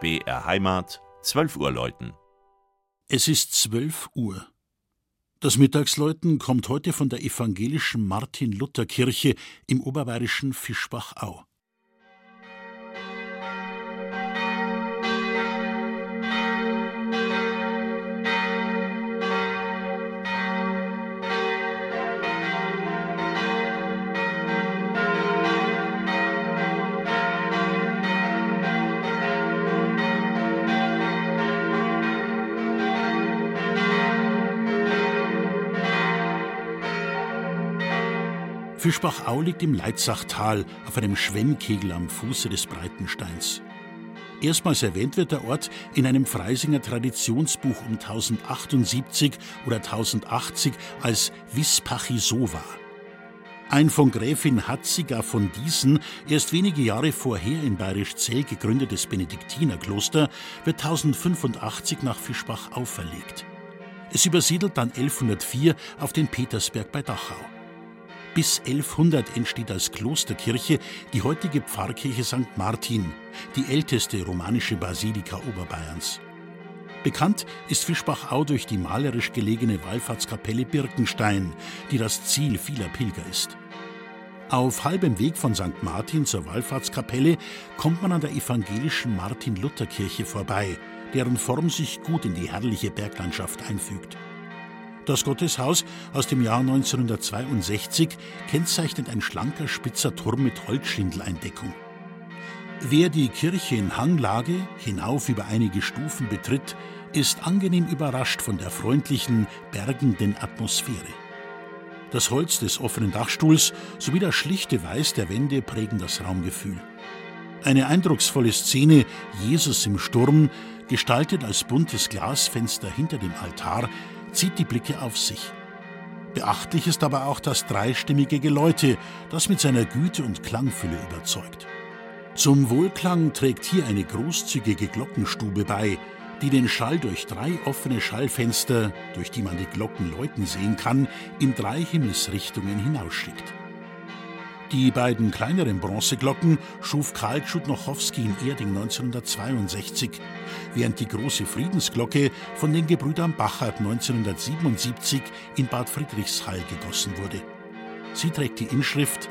BR Heimat, 12 Uhr läuten. Es ist 12 Uhr. Das Mittagsläuten kommt heute von der evangelischen Martin-Luther-Kirche im oberbayerischen Fischbach-Au. Fischbach-Au liegt im Leitzachtal auf einem Schwemmkegel am Fuße des Breitensteins. Erstmals erwähnt wird der Ort in einem Freisinger Traditionsbuch um 1078 oder 1080 als Vispachisova. Ein von Gräfin Hatziger von Diesen erst wenige Jahre vorher in Bayerisch Zell gegründetes Benediktinerkloster wird 1085 nach Fischbach auferlegt. Es übersiedelt dann 1104 auf den Petersberg bei Dachau. Bis 1100 entsteht als Klosterkirche die heutige Pfarrkirche St. Martin, die älteste romanische Basilika Oberbayerns. Bekannt ist Fischbach-Au durch die malerisch gelegene Wallfahrtskapelle Birkenstein, die das Ziel vieler Pilger ist. Auf halbem Weg von St. Martin zur Wallfahrtskapelle kommt man an der evangelischen Martin-Luther-Kirche vorbei, deren Form sich gut in die herrliche Berglandschaft einfügt. Das Gotteshaus aus dem Jahr 1962 kennzeichnet ein schlanker, spitzer Turm mit Holzschindeleindeckung. Wer die Kirche in Hanglage hinauf über einige Stufen betritt, ist angenehm überrascht von der freundlichen, bergenden Atmosphäre. Das Holz des offenen Dachstuhls sowie das schlichte Weiß der Wände prägen das Raumgefühl. Eine eindrucksvolle Szene Jesus im Sturm, gestaltet als buntes Glasfenster hinter dem Altar, zieht die Blicke auf sich. Beachtlich ist aber auch das dreistimmige Geläute, das mit seiner Güte und Klangfülle überzeugt. Zum Wohlklang trägt hier eine großzügige Glockenstube bei, die den Schall durch drei offene Schallfenster, durch die man die Glocken läuten sehen kann, in drei Himmelsrichtungen hinausschickt. Die beiden kleineren Bronzeglocken schuf Karl Tschudnochowski in Erding 1962, während die große Friedensglocke von den Gebrüdern Bachert 1977 in Bad Friedrichshall gegossen wurde. Sie trägt die Inschrift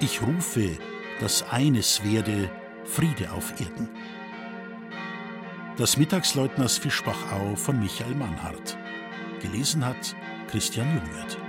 Ich rufe, dass eines werde Friede auf Erden. Das Mittagsleutners Fischbachau von Michael Mannhardt. Gelesen hat Christian Jungwirth.